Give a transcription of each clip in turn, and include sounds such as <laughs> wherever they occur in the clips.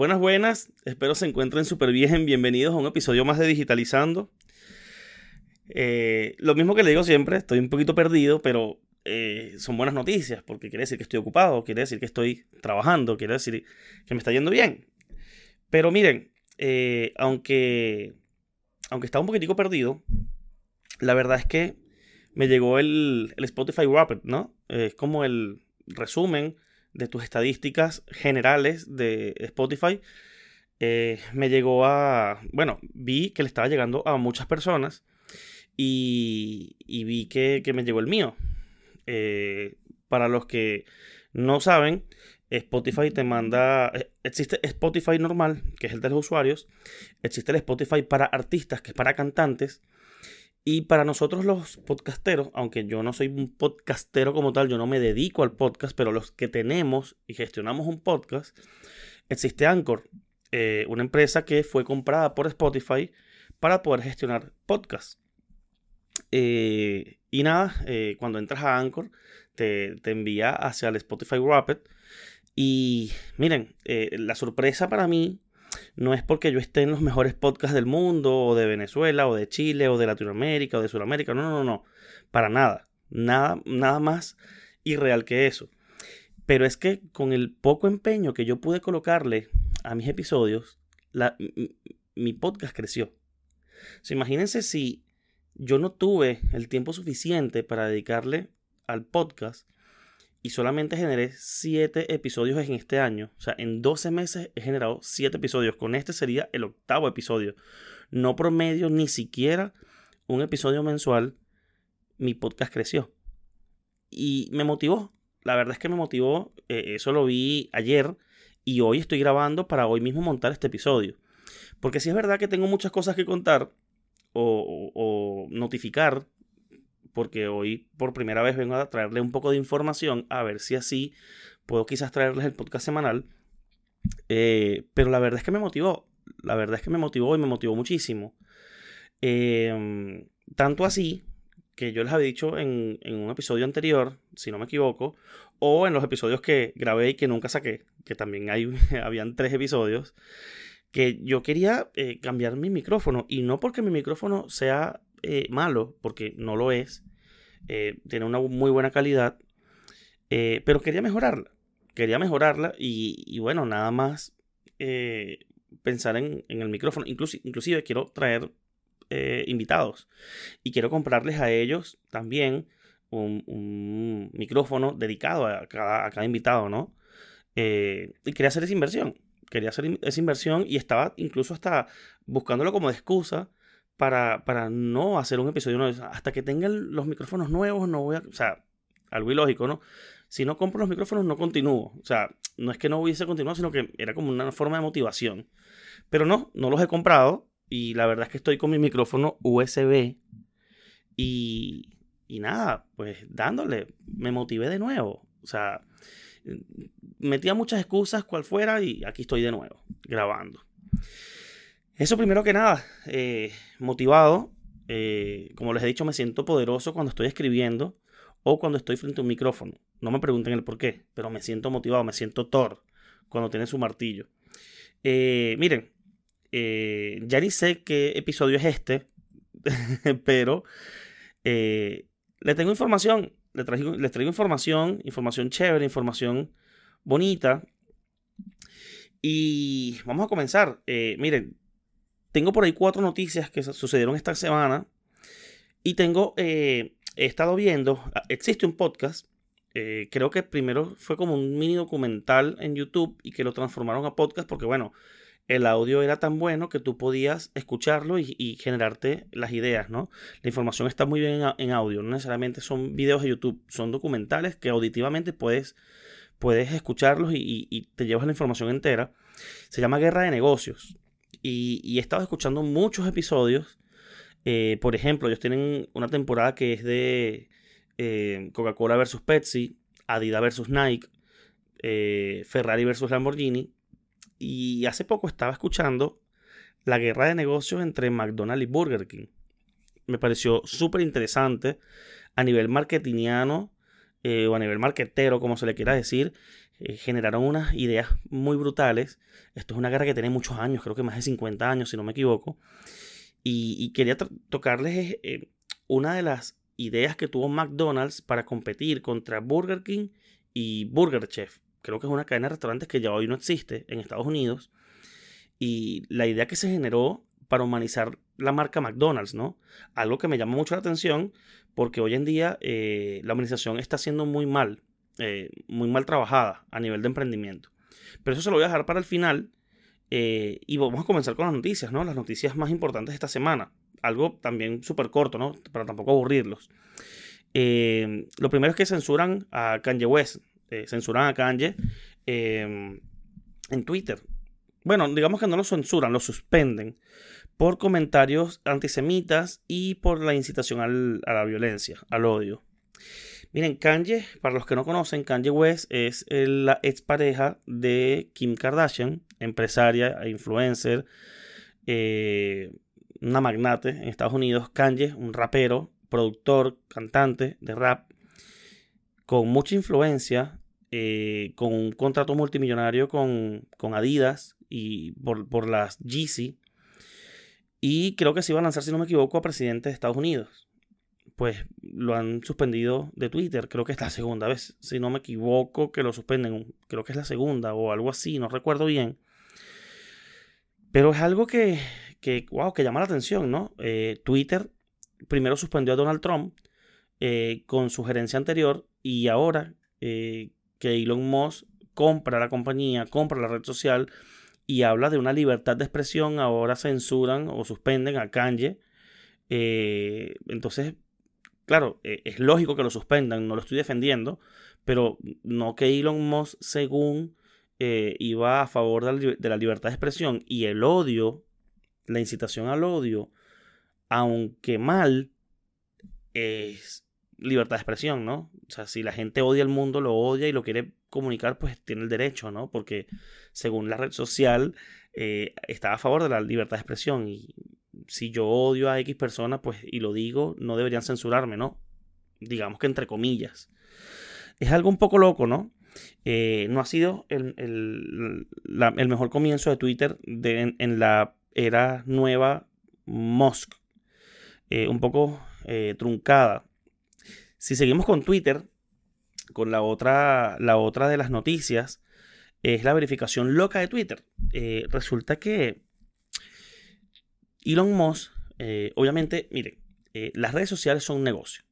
Buenas, buenas. Espero se encuentren súper bien. Bienvenidos a un episodio más de Digitalizando. Eh, lo mismo que le digo siempre, estoy un poquito perdido, pero eh, son buenas noticias, porque quiere decir que estoy ocupado, quiere decir que estoy trabajando, quiere decir que me está yendo bien. Pero miren, eh, aunque, aunque estaba un poquitico perdido, la verdad es que me llegó el, Spotify Wrapped, ¿no? Es como el resumen de tus estadísticas generales de Spotify, eh, me llegó a, bueno, vi que le estaba llegando a muchas personas y, vi que, me llegó el mío. Eh, para los que no saben, Spotify te manda, eh, existe Spotify normal, que es el de los usuarios, existe el Spotify para artistas, que es para cantantes, y para nosotros los podcasteros, aunque yo no soy un podcastero como tal, yo no me dedico al podcast, pero los que tenemos y gestionamos un podcast, existe Anchor, eh, una empresa que fue comprada por Spotify para poder gestionar podcasts. Eh, y nada, eh, cuando entras a Anchor, te, te, envía hacia el Spotify Rapid. Y miren, la sorpresa para mí no es porque yo esté en los mejores podcasts del mundo, o de Venezuela, o de Chile, o de Latinoamérica, o de Sudamérica. No, no, no. Para nada. Nada, nada más irreal que eso. Pero es que con el poco empeño que yo pude colocarle a mis episodios, mi podcast creció. imagínense si yo no tuve el tiempo suficiente para dedicarle al podcast y solamente generé 7 episodios en este año. O sea, en 12 meses he generado 7 episodios. Con este sería el octavo episodio. No promedio ni siquiera un episodio mensual. Mi podcast creció. Y me motivó. La verdad es que me motivó. Eh, eso lo vi ayer. Y hoy estoy grabando para hoy mismo montar este episodio. Porque si es verdad que tengo muchas cosas que contar o, o notificar porque hoy por primera vez vengo a traerle un poco de información, a ver si así puedo quizás traerles el podcast semanal. Eh, pero la verdad es que me motivó, la verdad es que me motivó y me motivó muchísimo. Em, tanto así que yo les había dicho en, un episodio anterior, si no me equivoco, o en los episodios que grabé y que nunca saqué, que también hay, <laughs> habían tres episodios, que yo quería eh, cambiar mi micrófono y no porque mi micrófono sea eh, malo, porque no lo es. Eh, tiene una muy buena calidad. Eh, pero quería mejorarla. Quería mejorarla y, bueno, nada más pensar en, el micrófono. Inclusive, quiero traer invitados. Y quiero comprarles a ellos también un, micrófono dedicado a cada, a cada invitado, ¿no? y quería hacer esa inversión. Quería hacer esa inversión y estaba incluso hasta buscándolo como de excusa para, no hacer un episodio nuevo. Hasta que tengan los micrófonos nuevos, no voy a. O sea, algo ilógico, ¿no? Si no compro los micrófonos, no continúo. O sea, no es que no hubiese continuado, sino que era como una forma de motivación. Pero no, no los he comprado. Y la verdad es que estoy con mi micrófono USB. Y, y nada, pues dándole, me motivé de nuevo. O sea, metía muchas excusas, cual fuera, y aquí estoy de nuevo, grabando. Eso primero que nada, eh, motivado. Eh, como les he dicho, me siento poderoso cuando estoy escribiendo o cuando estoy frente a un micrófono. No me pregunten el por qué, pero me siento motivado, me siento Thor cuando tiene su martillo. Eh, miren, ya ni sé qué episodio es este, <laughs> pero les tengo información, traigo, les traigo información, información chévere, información bonita. Y vamos a comenzar. miren, tengo por ahí cuatro noticias que sucedieron esta semana. Y tengo, eh, he estado viendo, ah, existe un podcast. Eh, creo que primero fue como un mini documental en YouTube y que lo transformaron a podcast porque, bueno, el audio era tan bueno que tú podías escucharlo y, generarte las ideas, ¿no? La información está muy bien en, audio, no necesariamente son videos de YouTube, son documentales que auditivamente puedes, puedes escucharlos y, y te llevas la información entera. Se llama Guerra de Negocios. Y, he estado escuchando muchos episodios. Eh, por ejemplo, ellos tienen una temporada que es de eh, Coca-Cola versus Pepsi, Adidas versus Nike, eh, Ferrari versus Lamborghini. Y hace poco estaba escuchando la guerra de negocios entre McDonald's y Burger King. Me pareció súper interesante a nivel marketingiano o a nivel marketero, como se le quiera decir. Eh, generaron unas ideas muy brutales. Esto es una guerra que tiene muchos años, creo que más de 50 años, si no me equivoco. Y, quería tocarles eh, una de las ideas que tuvo McDonald's para competir contra Burger King y Burger Chef. Creo que es una cadena de restaurantes que ya hoy no existe en Estados Unidos. Y la idea que se generó para humanizar la marca McDonald's, ¿no? Algo que me llama mucho la atención porque hoy en día eh, la humanización está siendo muy mal, eh, muy mal trabajada a nivel de emprendimiento. Pero eso se lo voy a dejar para el final eh, y vamos a comenzar con las noticias, ¿no? Las noticias más importantes de esta semana. Algo también súper corto, ¿no? Para tampoco aburrirlos. lo primero es que censuran a Kanye West. censuran a Kanye en Twitter. Bueno, digamos que no lo censuran, lo suspenden por comentarios antisemitas y por la incitación a la violencia, al odio. Miren, Kanye, para los que no conocen, Kanye West es la expareja de Kim Kardashian, empresaria influencer, eh, una magnate en Estados Unidos. Kanye, un rapero, productor, cantante de rap, con mucha influencia, eh, con un contrato multimillonario con, Adidas y por, por las Yeezy y creo que se iba a lanzar, si no me equivoco, a presidente de Estados Unidos. Pues lo han suspendido de Twitter. Creo que es la segunda vez. Si no me equivoco, que lo suspenden. Creo que es la segunda o algo así. No recuerdo bien. Pero es algo que, que, wow, que llama la atención, ¿no? Eh, Twitter primero suspendió a Donald Trump eh, con su gerencia anterior y ahora eh, que Elon Musk compra la compañía, compra la red social, y habla de una libertad de expresión, ahora censuran o suspenden a Kanye. Entonces, claro, e, es lógico que lo suspendan, no lo estoy defendiendo, pero no que Elon Musk, según eh, iba a favor de la, libertad de expresión y el odio, la incitación al odio, aunque mal, es libertad de expresión, ¿no? O sea, si la gente odia el mundo, lo odia y lo quiere comunicar, pues tiene el derecho, ¿no? Porque según la red social, eh, está a favor de la libertad de expresión. Y si yo odio a X persona, pues, y lo digo, no deberían censurarme, ¿no? Digamos que entre comillas. Es algo un poco loco, ¿no? Eh, no ha sido el, mejor comienzo de Twitter en, la era nueva Musk. Eh, un poco truncada. Si seguimos con Twitter, con la otra, la otra de las noticias, es la verificación loca de Twitter. Eh, resulta que Elon Musk, eh, obviamente, miren, eh, las redes sociales son un negocio.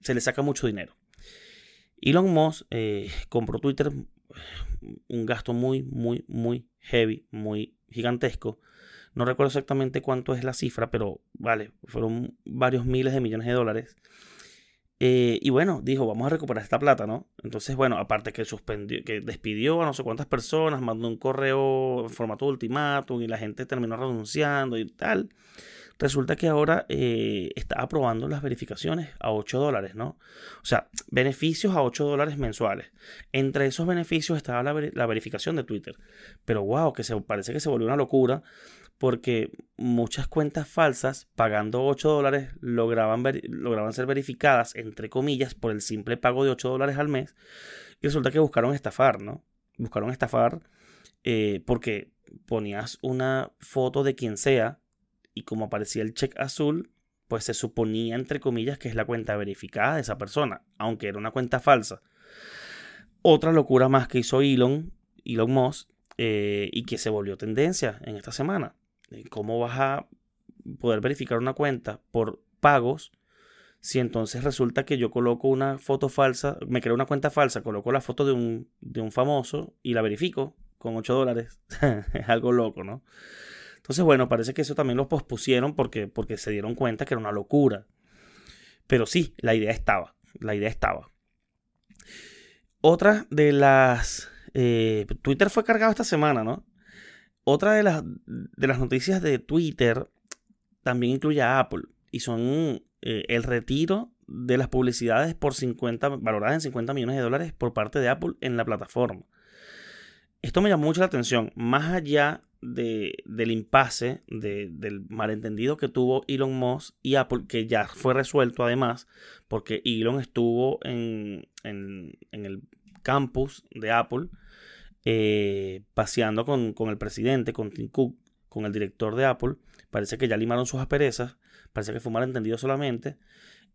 Se le saca mucho dinero. Elon Musk compró Twitter un gasto muy, muy, muy heavy, muy gigantesco. No recuerdo exactamente cuánto es la cifra, pero vale, fueron varios miles de millones de dólares. Eh, y bueno, dijo, vamos a recuperar esta plata, ¿no? Entonces, bueno, aparte que suspendió, que despidió a no sé cuántas personas, mandó un correo en formato de ultimátum y la gente terminó renunciando y tal. Resulta que ahora eh, está aprobando las verificaciones a 8 dólares, ¿no? O sea, beneficios a 8 dólares mensuales. Entre esos beneficios estaba la, la verificación de Twitter. Pero wow, que se, parece que se volvió una locura porque muchas cuentas falsas pagando 8 dólares lograban, lograban ser verificadas, entre comillas, por el simple pago de 8 dólares al mes. Y resulta que buscaron estafar, ¿no? Buscaron estafar eh, porque ponías una foto de quien sea y como aparecía el check azul, pues se suponía, entre comillas, que es la cuenta verificada de esa persona, aunque era una cuenta falsa. Otra locura más que hizo Elon, Elon Musk, eh, y que se volvió tendencia en esta semana. ¿Cómo vas a poder verificar una cuenta por pagos si entonces resulta que yo coloco una foto falsa, me creo una cuenta falsa, coloco la foto de un, de un famoso y la verifico con 8 dólares? <laughs> es algo loco, ¿no? Entonces, bueno, parece que eso también lo pospusieron porque, porque se dieron cuenta que era una locura. Pero sí, la idea estaba, la idea estaba. Otra de las... Eh, Twitter fue cargado esta semana, ¿no? Otra de las, de las noticias de Twitter también incluye a Apple y son eh, el retiro de las publicidades por 50, valoradas en 50 millones de dólares por parte de Apple en la plataforma. Esto me llamó mucho la atención, más allá de, del impasse, del malentendido que tuvo Elon Musk y Apple, que ya fue resuelto además, porque Elon estuvo en el campus de Apple, eh, paseando con, con, el presidente, con Tim Cook, con el director de Apple. Parece que ya limaron sus asperezas, parece que fue malentendido solamente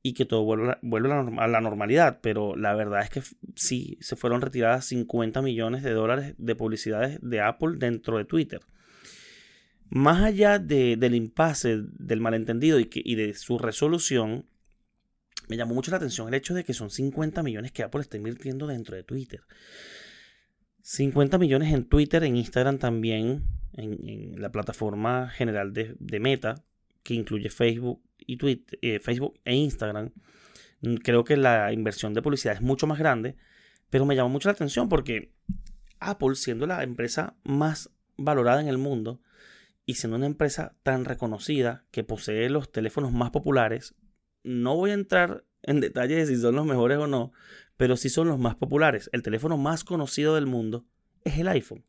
y que todo vuelve, a la normalidad. Pero la verdad es que sí se fueron retiradas 50 millones de dólares de publicidades de Apple dentro de Twitter. Más allá del impasse, del malentendido y, y de su resolución, me llamó mucho la atención el hecho de que son 50 millones que Apple está invirtiendo dentro de Twitter. 50 millones en Twitter, en Instagram también, en, la plataforma general de, Meta, que incluye Facebook y Twitter, eh, Facebook e Instagram. Mm, creo que la inversión de publicidad es mucho más grande, pero me llamó mucho la atención porque Apple, siendo la empresa más valorada en el mundo y siendo una empresa tan reconocida que posee los teléfonos más populares, no voy a entrar en detalle de si son los mejores o no, pero sí son los más populares. El teléfono más conocido del mundo es el iPhone.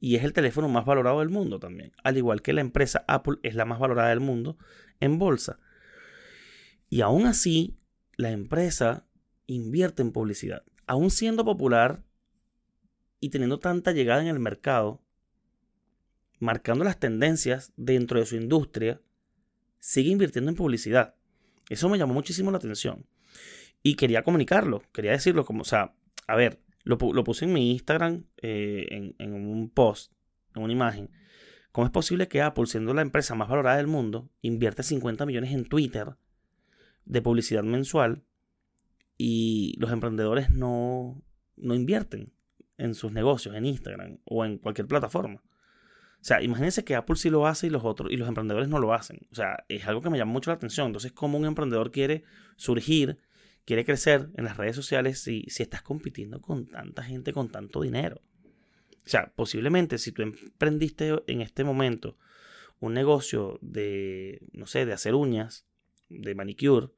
Y es el teléfono más valorado del mundo también. Al igual que la empresa Apple es la más valorada del mundo en bolsa. Y aún así, la empresa invierte en publicidad. Aún siendo popular y teniendo tanta llegada en el mercado, marcando las tendencias dentro de su industria, sigue invirtiendo en publicidad. Eso me llamó muchísimo la atención. Y quería comunicarlo, quería decirlo como, o sea, a ver, lo, puse en mi Instagram eh, en, un post, en una imagen. ¿Cómo es posible que Apple, siendo la empresa más valorada del mundo, invierte 50 millones en Twitter de publicidad mensual y los emprendedores no, no invierten en sus negocios, en Instagram o en cualquier plataforma? O sea, imagínense que Apple sí lo hace y los otros y los emprendedores no lo hacen. O sea, es algo que me llama mucho la atención. Entonces, ¿cómo un emprendedor quiere surgir, quiere crecer en las redes sociales si, estás compitiendo con tanta gente con tanto dinero? O sea, posiblemente si tú emprendiste en este momento un negocio de, no sé, de hacer uñas, de manicure,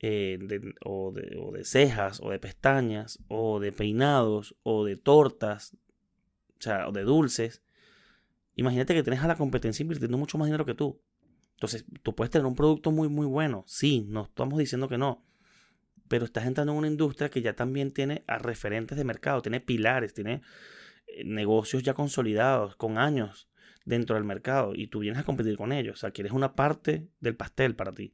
eh, o, de, o de cejas, o de pestañas, o de peinados, o de tortas, o sea, o de dulces, Imagínate que tienes a la competencia invirtiendo mucho más dinero que tú. Entonces, tú puedes tener un producto muy, muy bueno. Sí, no estamos diciendo que no. Pero estás entrando en una industria que ya también tiene a referentes de mercado, tiene pilares, tiene eh, negocios ya consolidados, con años dentro del mercado. Y tú vienes a competir con ellos. O sea, quieres una parte del pastel para ti.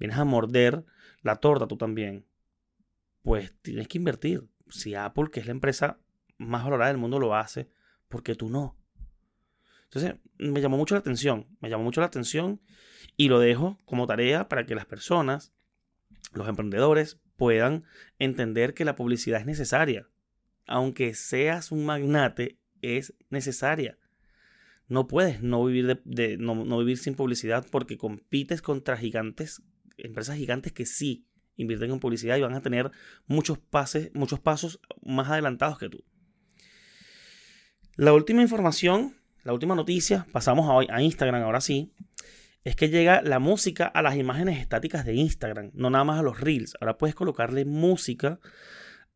Vienes a morder la torta tú también. Pues tienes que invertir. Si Apple, que es la empresa más valorada del mundo, lo hace, ¿por qué tú no? Entonces, me llamó mucho la atención, me llamó mucho la atención y lo dejo como tarea para que las personas, los emprendedores, puedan entender que la publicidad es necesaria. Aunque seas un magnate, es necesaria. No puedes no vivir, de, no, vivir sin publicidad porque compites contra gigantes, empresas gigantes que sí invierten en publicidad y van a tener muchos, pases, muchos pasos más adelantados que tú. La última información la última noticia, pasamos a, a Instagram ahora sí, es que llega la música a las imágenes estáticas de Instagram, no nada más a los reels. Ahora puedes colocarle música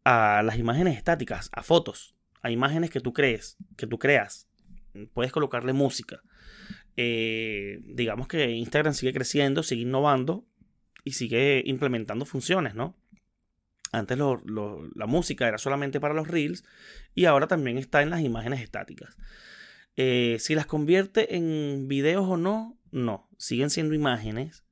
a las imágenes estáticas, a fotos, a imágenes que tú crees, que tú creas. Puedes colocarle música. Eh, digamos que Instagram sigue creciendo, sigue innovando y sigue implementando funciones, ¿no? Antes la música era solamente para los reels y ahora también está en las imágenes estáticas. Eh, si las convierte en videos o no, no. Siguen siendo imágenes.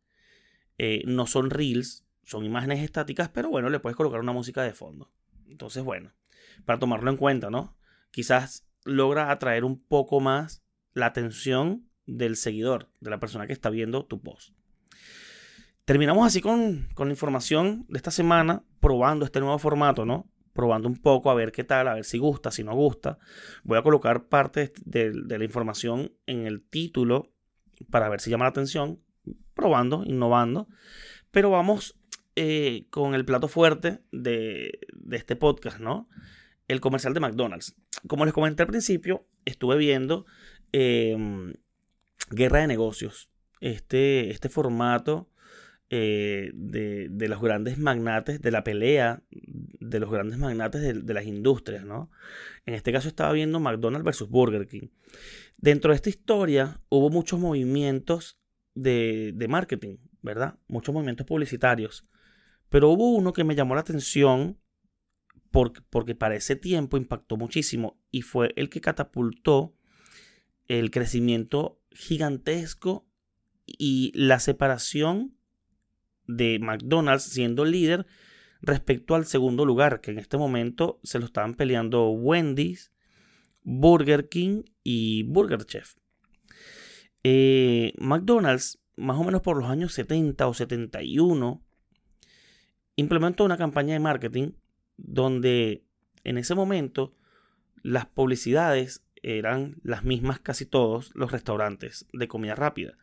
Eh, no son reels, son imágenes estáticas, pero bueno, le puedes colocar una música de fondo. Entonces, bueno, para tomarlo en cuenta, ¿no? Quizás logra atraer un poco más la atención del seguidor, de la persona que está viendo tu post. Terminamos así con, con la información de esta semana, probando este nuevo formato, ¿no? Probando un poco a ver qué tal, a ver si gusta, si no gusta. Voy a colocar parte de, la información en el título para ver si llama la atención, probando, innovando. Pero vamos eh, con el plato fuerte de, este podcast, ¿no? El comercial de McDonald's. Como les comenté al principio, estuve viendo em, Guerra de Negocios. Este, este formato eh, de, los grandes magnates, de la pelea de los grandes magnates de, las industrias, ¿no? En este caso estaba viendo McDonald's versus Burger King. Dentro de esta historia hubo muchos movimientos de, de marketing, ¿verdad? Muchos movimientos publicitarios. Pero hubo uno que me llamó la atención porque para ese tiempo impactó muchísimo y fue el que catapultó el crecimiento gigantesco y la separación de McDonald's siendo líder respecto al segundo lugar, que en este momento se lo estaban peleando Wendy's, Burger King y Burger Chef. Eh, McDonald's, más o menos por los años 70 o 71, implementó una campaña de marketing donde en ese momento las publicidades eran las mismas casi todos los restaurantes de comida rápida.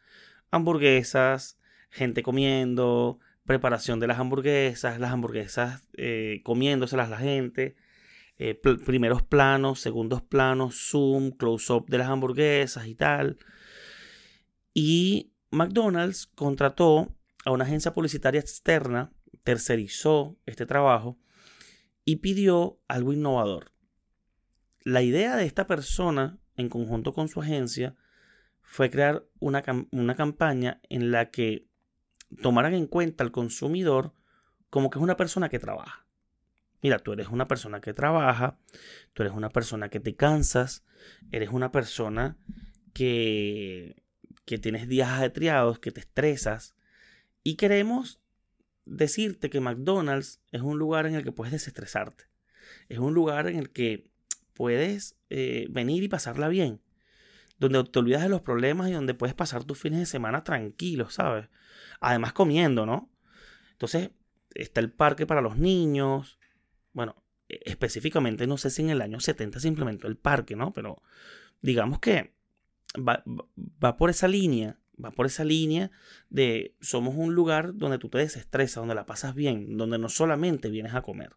Hamburguesas, gente comiendo, preparación de las hamburguesas, las hamburguesas eh, comiéndoselas la gente, eh, primeros planos, segundos planos, zoom, close-up de las hamburguesas y tal. Y McDonald's contrató a una agencia publicitaria externa, tercerizó este trabajo y pidió algo innovador. La idea de esta persona, en conjunto con su agencia, fue crear una, una campaña en la que tomaran en cuenta al consumidor como que es una persona que trabaja. Mira, tú eres una persona que trabaja, tú eres una persona que te cansas, eres una persona que, que tienes días ajetreados, que te estresas y queremos decirte que McDonald's es un lugar en el que puedes desestresarte. Es un lugar en el que puedes eh, venir y pasarla bien. Donde te olvidas de los problemas y donde puedes pasar tus fines de semana tranquilos, ¿sabes? Además comiendo, ¿no? Entonces, está el parque para los niños. Bueno, e, específicamente no sé si en el año 70 se implementó el parque, ¿no? Pero digamos que va, va por esa línea, va por esa línea de somos un lugar donde tú te desestresas, donde la pasas bien, donde no solamente vienes a comer.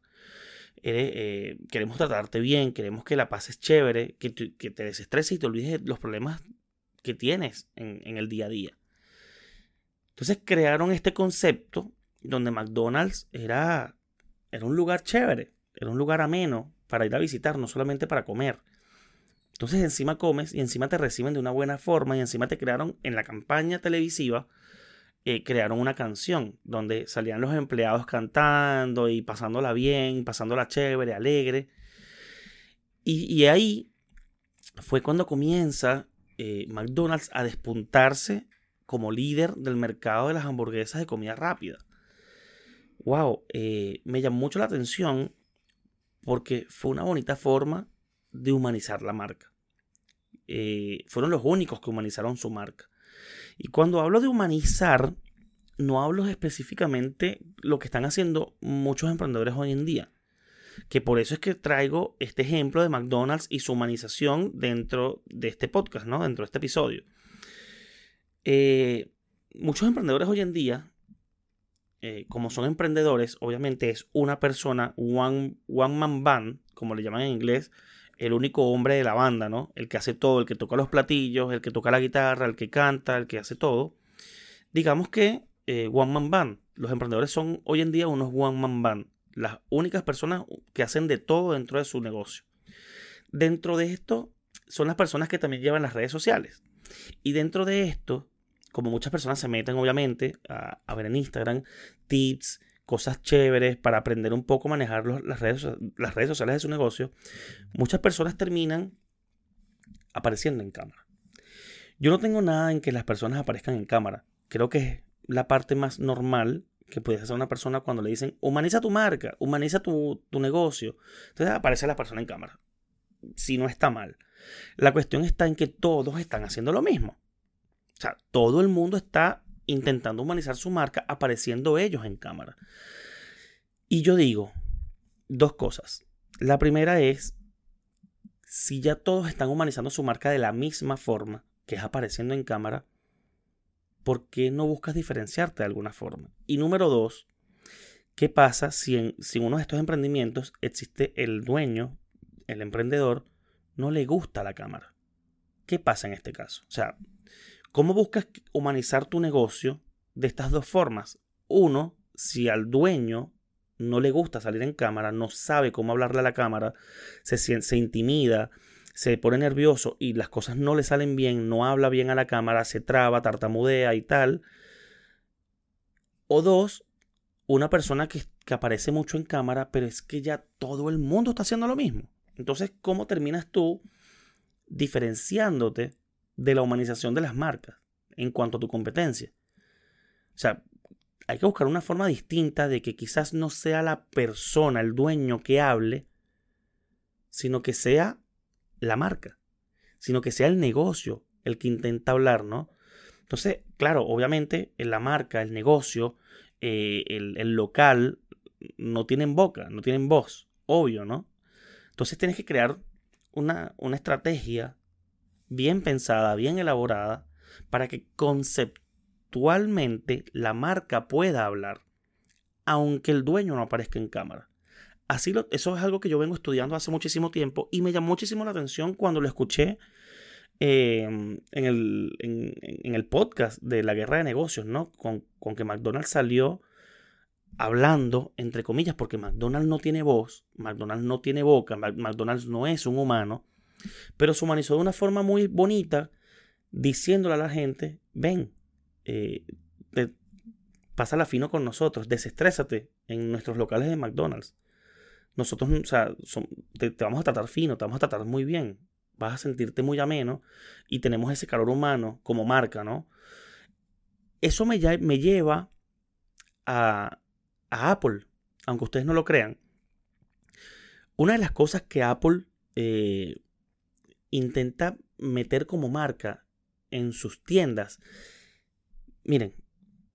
Eh, queremos tratarte bien, queremos que la pases chévere, que, te desestreses y te olvides de los problemas que tienes en, en el día a día. Entonces crearon este concepto donde McDonald's era, era un lugar chévere, era un lugar ameno para ir a visitar, no solamente para comer. Entonces encima comes y encima te reciben de una buena forma y encima te crearon en la campaña televisiva, eh, crearon una canción donde salían los empleados cantando y pasándola bien, pasándola chévere, alegre. Y, ahí fue cuando comienza eh, McDonald's a despuntarse como líder del mercado de las hamburguesas de comida rápida. Wow, eh, me llamó mucho la atención porque fue una bonita forma de humanizar la marca. Fueron los únicos que humanizaron su marca. Y cuando hablo de humanizar, no hablo específicamente lo que están haciendo muchos emprendedores hoy en día. Que por eso es que traigo este ejemplo de McDonald's y su humanización dentro de este podcast, ¿no? Dentro de este episodio. Eh, muchos emprendedores hoy en día, eh, como son emprendedores, obviamente es una persona, one, one man band, como le llaman en inglés, el único hombre de la banda, ¿no? El que hace todo, el que toca los platillos, el que toca la guitarra, el que canta, el que hace todo. Digamos que eh, one man band. Los emprendedores son hoy en día unos one man band. Las únicas personas que hacen de todo dentro de su negocio. Dentro de esto son las personas que también llevan las redes sociales. Y dentro de esto como muchas personas se meten obviamente a, ver en Instagram tips, cosas chéveres para aprender un poco a manejar las, redes, las redes sociales de su negocio, muchas personas terminan apareciendo en cámara. Yo no tengo nada en que las personas aparezcan en cámara. Creo que es la parte más normal que puede hacer una persona cuando le dicen humaniza tu marca, humaniza tu, tu negocio. Entonces aparece la persona en cámara. Si no está mal. La cuestión está en que todos están haciendo lo mismo. O sea, todo el mundo está intentando humanizar su marca apareciendo ellos en cámara. Y yo digo dos cosas. La primera es, si ya todos están humanizando su marca de la misma forma, que es apareciendo en cámara, ¿por qué no buscas diferenciarte de alguna forma? Y número dos, ¿qué pasa si en, si uno de estos emprendimientos existe el dueño, el emprendedor, no le gusta la cámara? ¿Qué pasa en este caso? O sea, ¿Cómo buscas humanizar tu negocio de estas dos formas? Uno, si al dueño no le gusta salir en cámara, no sabe cómo hablarle a la cámara, se, se intimida, se pone nervioso y las cosas no le salen bien, no habla bien a la cámara, se traba, tartamudea y tal. O dos, una persona que, que aparece mucho en cámara, pero es que ya todo el mundo está haciendo lo mismo. Entonces, ¿cómo terminas tú diferenciándote de la humanización de las marcas en cuanto a tu competencia? O sea, hay que buscar una forma distinta de que quizás no sea la persona, el dueño que hable, sino que sea la marca, sino que sea el negocio el que intenta hablar, ¿no? Entonces, claro, obviamente la marca, el negocio, eh, el, el, local no tienen boca, no tienen voz, obvio, ¿no? Entonces tienes que crear una, una estrategia bien pensada, bien elaborada, para que conceptualmente la marca pueda hablar, aunque el dueño no aparezca en cámara. Así lo, eso es algo que yo vengo estudiando hace muchísimo tiempo y me llamó muchísimo la atención cuando lo escuché em, en, el, en, el, podcast de la guerra de negocios, ¿no? Con, con, que McDonald's salió hablando, entre comillas, porque McDonald's no tiene voz, McDonald's no tiene boca, McDonald's no es un humano, pero se humanizó de una forma muy bonita, diciéndole a la gente, ven, eh, pasa la fino con nosotros, desestrésate en nuestros locales de McDonald's nosotros, o sea, te, vamos a tratar fino, te vamos a tratar muy bien, vas a sentirte muy ameno y tenemos ese calor humano como marca, ¿no? Eso me, me lleva a, Apple, aunque ustedes no lo crean. Una de las cosas que Apple eh, intenta meter como marca en sus tiendas, miren,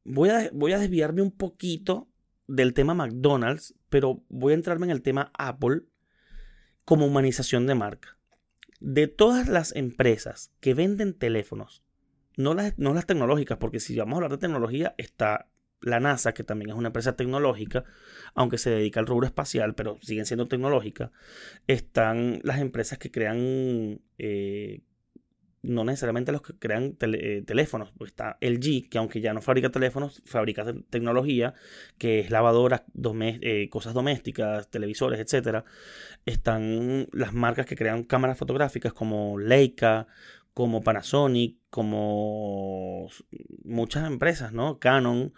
voy a, voy a desviarme un poquito del tema McDonald's, pero voy a entrarme en el tema Apple como humanización de marca. De todas las empresas que venden teléfonos, no las, no las tecnológicas, porque si vamos a hablar de tecnología, está la NASA, que también es una empresa tecnológica, aunque se dedica al rubro espacial, pero siguen siendo tecnológicas. Están las empresas que crean eh, no necesariamente los que crean eh, teléfonos. Pues está LG, que aunque ya no fabrica teléfonos, fabrica tecnología, que es lavadoras, eh, cosas domésticas, televisores, etc. Están las marcas que crean cámaras fotográficas como Leica, como Panasonic, como muchas empresas, ¿no? Canon,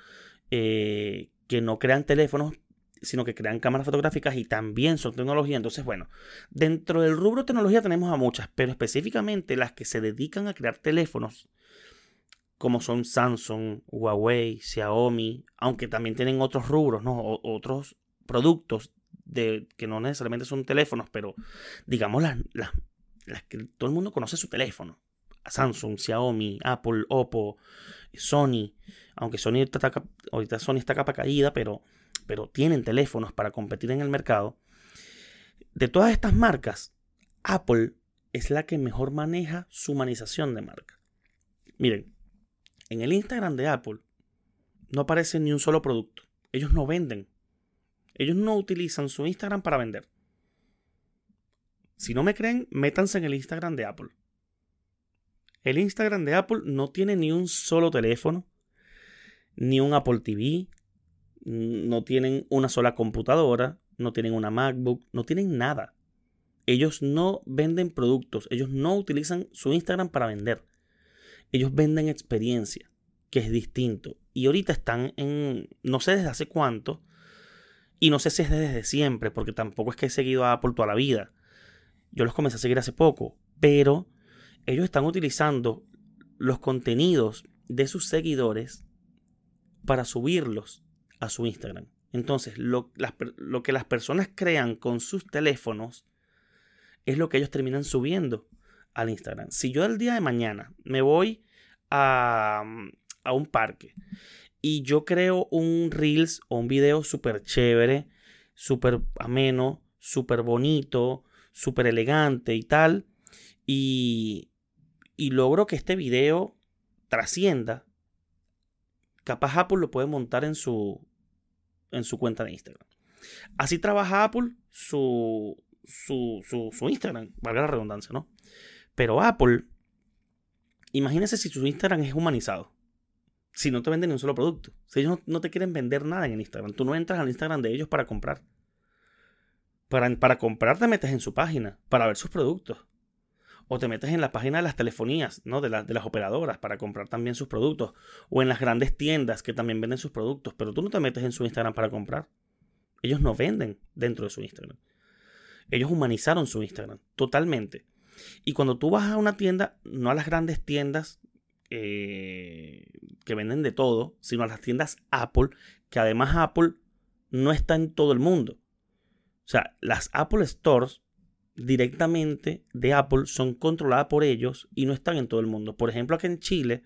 eh, que no crean teléfonos, sino que crean cámaras fotográficas y también son tecnología. Entonces, bueno, dentro del rubro tecnología tenemos a muchas, pero específicamente las que se dedican a crear teléfonos, como son Samsung, Huawei, Xiaomi, aunque también tienen otros rubros, ¿no? otros productos de, que no necesariamente son teléfonos, pero digamos las, las, las que todo el mundo conoce su teléfono. Samsung, Xiaomi, Apple, Oppo, Sony, aunque Sony está, ahorita está capa caída, pero pero tienen teléfonos para competir en el mercado, de todas estas marcas, Apple es la que mejor maneja su humanización de marca. Miren, en el Instagram de Apple no aparece ni un solo producto. Ellos no venden. Ellos no utilizan su Instagram para vender. Si no me creen, métanse en el Instagram de Apple. El Instagram de Apple no tiene ni un solo teléfono, ni un Apple TV, no tienen una sola computadora, no tienen una MacBook, no tienen nada. Ellos no venden productos, ellos no utilizan su Instagram para vender. Ellos venden experiencia, que es distinto. Y ahorita están en, no sé desde hace cuánto, y no sé si es desde siempre, porque tampoco es que he seguido a Apple toda la vida. Yo los comencé a seguir hace poco, pero ellos están utilizando los contenidos de sus seguidores para subirlos a su Instagram. Entonces, lo, que las personas crean con sus teléfonos es lo que ellos terminan subiendo al Instagram. Si yo el día de mañana me voy a, a un parque y yo creo un Reels o un video súper chévere, súper ameno, súper bonito, súper elegante y tal, y, y logro que este video trascienda, capaz Apple lo puede montar en su, en su cuenta de Instagram. Así trabaja Apple su, su, su, Instagram, valga la redundancia, ¿no? Pero Apple, imagínense si su Instagram es humanizado. Si no te venden ni un solo producto. Si ellos no, te quieren vender nada en el Instagram. Tú no entras al Instagram de ellos para comprar. Para, para comprar te metes en su página, para ver sus productos o te metes en la página de las telefonías, ¿no? De, de, las operadoras para comprar también sus productos, o en las grandes tiendas que también venden sus productos, pero tú no te metes en su Instagram para comprar. Ellos no venden dentro de su Instagram. Ellos humanizaron su Instagram totalmente. Y cuando tú vas a una tienda, no a las grandes tiendas eh, que venden de todo, sino a las tiendas Apple, que además Apple no está en todo el mundo. O sea, las Apple Stores directamente de Apple son controladas por ellos y no están en todo el mundo. Por ejemplo, aquí en Chile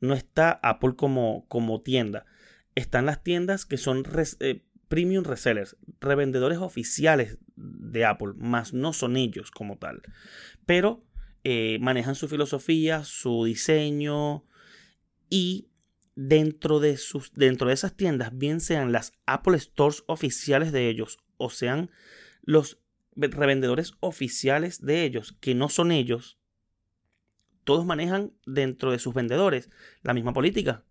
no está Apple como, como tienda. Están las tiendas que son eh, premium resellers, revendedores oficiales de Apple, más no son ellos como tal. Pero eh, manejan su filosofía, su diseño y dentro de, sus, dentro de esas tiendas, bien sean las Apple Stores oficiales de ellos o sean los revendedores oficiales de ellos, que no son ellos, todos manejan dentro de sus vendedores la misma política.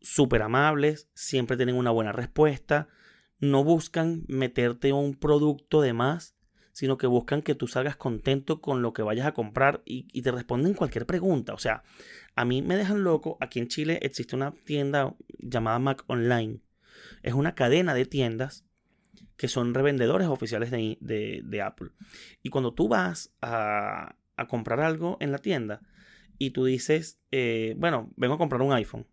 Súper amables, siempre tienen una buena respuesta, no buscan meterte un producto de más, sino que buscan que tú salgas contento con lo que vayas a comprar y, y, te responden cualquier pregunta. O sea, a mí me dejan loco. Aquí en Chile existe una tienda llamada Mac Online. Es una cadena de tiendas que son revendedores oficiales de, Apple. Y cuando tú vas a, comprar algo en la tienda y tú dices, eh, bueno, vengo a comprar un iPhone.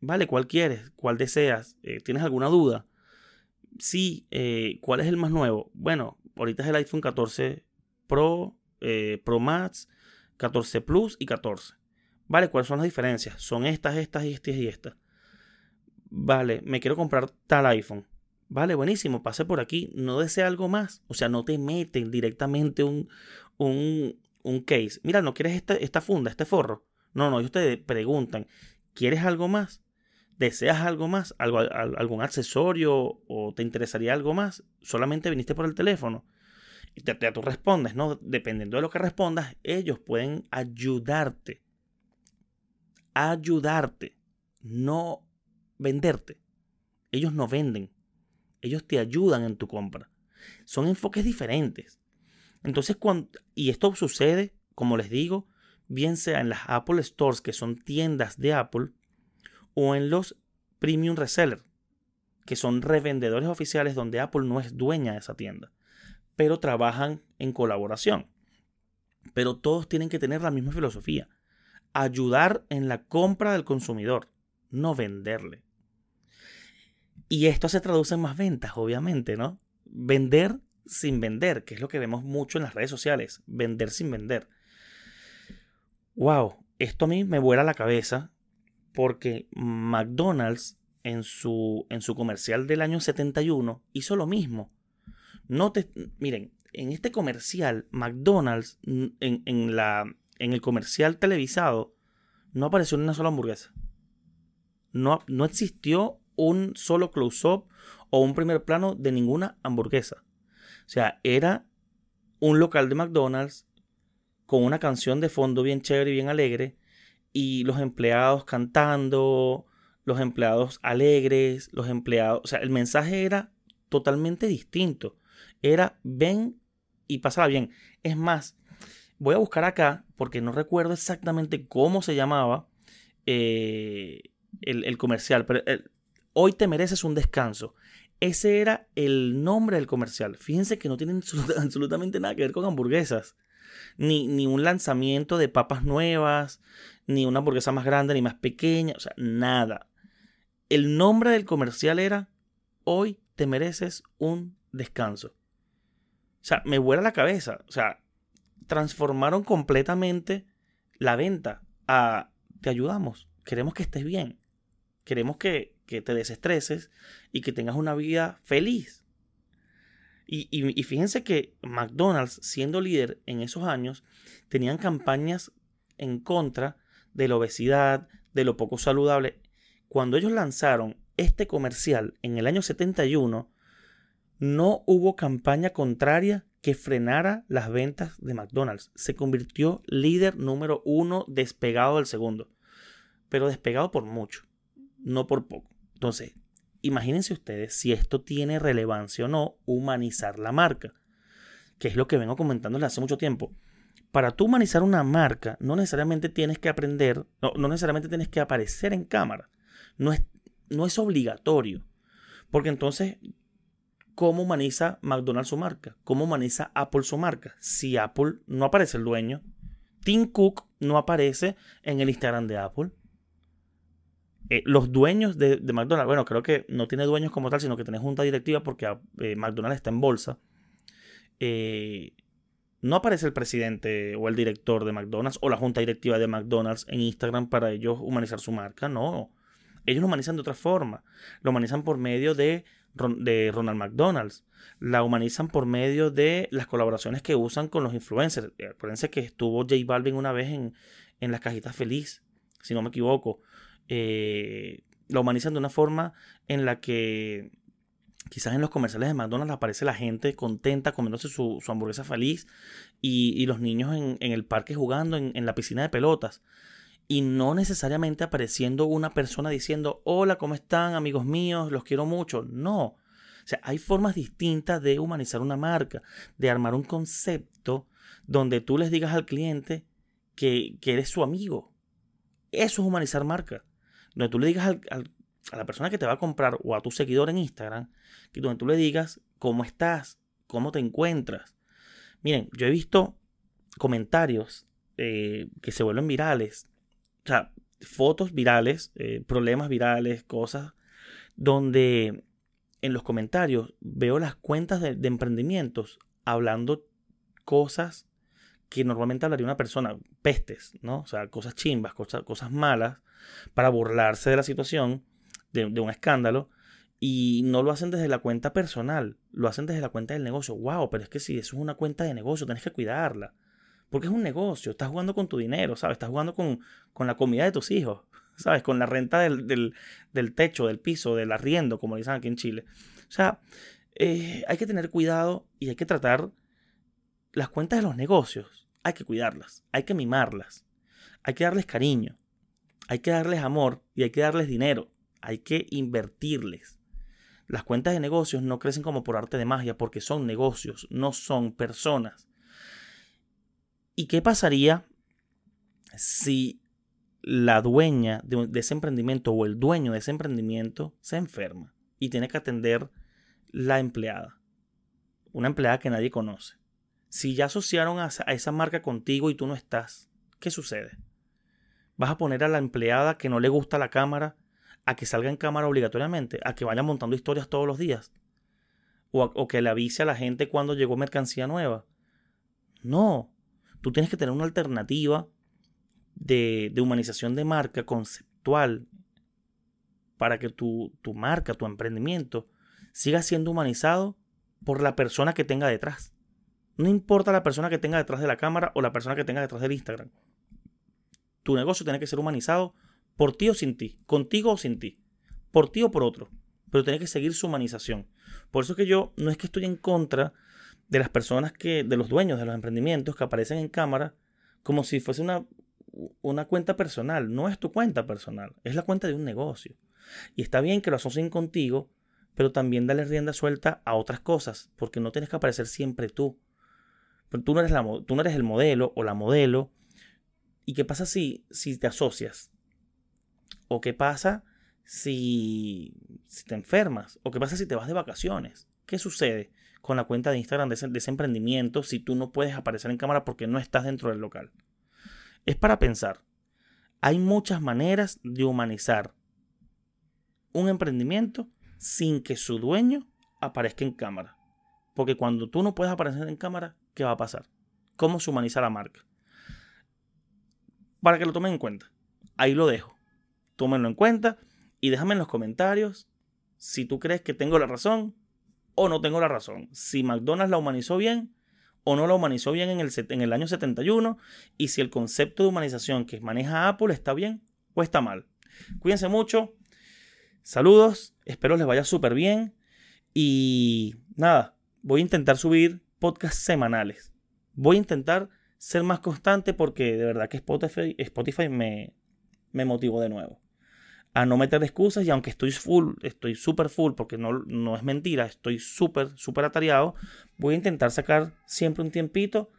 Vale, ¿cuál quieres? ¿Cuál deseas? Eh, ¿Tienes alguna duda? Sí, eh, ¿cuál es el más nuevo? Bueno, ahorita es el iPhone 14 Pro, Pro Max, 14 Plus y 14. Vale, ¿cuáles son las diferencias? Son estas, estas y estas y estas. Vale, me quiero comprar tal iPhone. Vale, buenísimo, pase por aquí. No desea algo más. O sea, no te meten directamente un, un, un case. Mira, ¿no quieres esta, esta funda, este forro? No, no, ellos te preguntan, ¿quieres algo más? ¿Deseas algo más? ¿Algo, ¿Algún accesorio o te interesaría algo más? ¿Solamente viniste por el teléfono? Y te, tú respondes, ¿no? Dependiendo de lo que respondas, ellos pueden ayudarte. Ayudarte. No venderte. Ellos no venden. Ellos te ayudan en tu compra. Son enfoques diferentes. Entonces, cuando, y esto sucede, como les digo, bien sea en las Apple Stores, que son tiendas de Apple, o en los Premium Reseller, que son revendedores oficiales donde Apple no es dueña de esa tienda, pero trabajan en colaboración. Pero todos tienen que tener la misma filosofía, ayudar en la compra del consumidor, no venderle. Y esto se traduce en más ventas, obviamente, ¿no? Vender sin vender, que es lo que vemos mucho en las redes sociales. Vender sin vender. Wow, esto a mí me vuela la cabeza porque McDonald's en su, en su comercial del año 71 hizo lo mismo. Miren, en este comercial, McDonald's, en, en, la, en el comercial televisado, no apareció una sola hamburguesa. No, no existió un solo close-up o un primer plano de ninguna hamburguesa. O sea, era un local de McDonald's con una canción de fondo bien chévere y bien alegre y los empleados cantando, los empleados alegres, los empleados, o sea, el mensaje era totalmente distinto. Era ven y pasaba bien. Es más, voy a buscar acá porque no recuerdo exactamente cómo se llamaba eh, el, comercial, pero el, Hoy te mereces un descanso. Ese era el nombre del comercial. Fíjense que no tienen <laughs> absolutamente nada que ver con hamburguesas. Ni, ni, un lanzamiento de papas nuevas, ni una hamburguesa más grande ni más pequeña, o sea, nada. El nombre del comercial era Hoy te mereces un descanso. O sea, me vuela la cabeza. O sea, transformaron completamente la venta a te ayudamos, queremos que estés bien, queremos que, que te desestreses y que tengas una vida feliz. Y, fíjense que McDonald's, siendo líder en esos años, tenían campañas en contra de la obesidad, de lo poco saludable. Cuando ellos lanzaron este comercial en el año 71, no hubo campaña contraria que frenara las ventas de McDonald's. Se convirtió líder número uno despegado del segundo. Pero despegado por mucho, no por poco. Entonces, imagínense ustedes si esto tiene relevancia o no, humanizar la marca, que es lo que vengo comentándoles hace mucho tiempo. Para tú humanizar una marca, no necesariamente tienes que aprender, no, necesariamente tienes que aparecer en cámara. No es, no es obligatorio. Porque entonces cómo humaniza McDonald's su marca, cómo humaniza Apple su marca. Si Apple no aparece el dueño, Tim Cook no aparece en el Instagram de Apple. Eh, los dueños de, McDonald's, bueno, creo que no tiene dueños como tal, sino que tiene junta directiva porque eh, McDonald's está en bolsa. Eh, no aparece el presidente o el director de McDonald's o la junta directiva de McDonald's en Instagram para ellos humanizar su marca, no. Ellos lo humanizan de otra forma. Lo humanizan por medio de, de Ronald McDonald's. La humanizan por medio de las colaboraciones que usan con los influencers. Acuérdense que estuvo J Balvin una vez en, en las cajitas feliz, si no me equivoco. Eh, lo humanizan de una forma en la que quizás en los comerciales de McDonald's aparece la gente contenta comiéndose su, hamburguesa feliz y, los niños en, el parque jugando en, en, la piscina de pelotas. Y no necesariamente apareciendo una persona diciendo, hola, ¿cómo están amigos míos? Los quiero mucho. No. O sea, hay formas distintas de humanizar una marca, de armar un concepto donde tú les digas al cliente que, que eres su amigo. Eso es humanizar marca. Donde tú le digas al, a la persona que te va a comprar o a tu seguidor en Instagram, que donde tú le digas cómo estás, cómo te encuentras. Miren, yo he visto comentarios eh, que se vuelven virales, o sea, fotos virales, eh, problemas virales, cosas, donde en los comentarios veo las cuentas de, emprendimientos hablando cosas que normalmente hablaría una persona, pestes, ¿no? O sea, cosas chimbas, cosas, cosas malas, para burlarse de la situación de, un escándalo y no lo hacen desde la cuenta personal, lo hacen desde la cuenta del negocio. ¡Wow! Pero es que si eso es una cuenta de negocio, tienes que cuidarla. Porque es un negocio, estás jugando con tu dinero, ¿sabes? Estás jugando con, con la comida de tus hijos, <laughs> ¿sabes? Con la renta del, del, techo, del piso, del arriendo, como dicen aquí en Chile. O sea, eh, hay que tener cuidado y hay que tratar las cuentas de los negocios. Hay que cuidarlas, hay que mimarlas, hay que darles cariño, hay que darles amor y hay que darles dinero hay que invertirles. Las cuentas de negocios no crecen como por arte de magia porque son negocios, no son personas. ¿Y qué pasaría si la dueña de, ese emprendimiento o el dueño de ese emprendimiento se enferma y tiene que atender la empleada? Una empleada que nadie conoce. Si ya asociaron a esa marca contigo y tú no estás, ¿qué sucede? ¿Vas a poner a la empleada que no le gusta la cámara a que salga en cámara obligatoriamente, a que vaya montando historias todos los días, o, que le avise a la gente cuando llegó mercancía nueva. No, tú tienes que tener una alternativa de, humanización de marca conceptual para que tu, tu marca, tu emprendimiento, siga siendo humanizado por la persona que tenga detrás. No importa la persona que tenga detrás de la cámara o la persona que tenga detrás del Instagram. Tu negocio tiene que ser humanizado por ti o sin ti, contigo o sin ti, por ti o por otro, pero tiene que seguir su humanización. Por eso que yo no es que estoy en contra de las personas que, de los dueños de los emprendimientos que aparecen en cámara como si fuese una, una cuenta personal. No es tu cuenta personal, es la cuenta de un negocio. Y está bien que lo asocien contigo, pero también dale rienda suelta a otras cosas, porque no tienes que aparecer siempre tú. Tú no eres, la, el modelo o la modelo. ¿Y qué pasa si, si te asocias? ¿O qué pasa si, te enfermas? ¿O qué pasa si te vas de vacaciones? ¿Qué sucede con la cuenta de Instagram de ese, emprendimiento si tú no puedes aparecer en cámara porque no estás dentro del local? Es para pensar. Hay muchas maneras de humanizar un emprendimiento sin que su dueño aparezca en cámara. Porque cuando tú no puedes aparecer en cámara, ¿qué va a pasar? ¿Cómo se humaniza la marca? Para que lo tomen en cuenta. Ahí lo dejo tómenlo en cuenta y déjame en los comentarios si tú crees que tengo la razón o no tengo la razón. Si McDonald's la humanizó bien o no la humanizó bien en el, en el año 71 y si el concepto de humanización que maneja Apple está bien o está mal. Cuídense mucho. Saludos, espero les vaya súper bien. Y nada, voy a intentar subir podcasts semanales. Voy a intentar ser más constante porque de verdad que Spotify, Spotify me, me motivó de nuevo a no meter excusas y aunque estoy full, estoy súper full porque no, no es mentira, estoy súper, súper atareado, voy a intentar sacar siempre un tiempito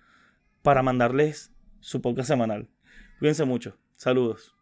para mandarles su podcast semanal. Cuídense mucho. Saludos.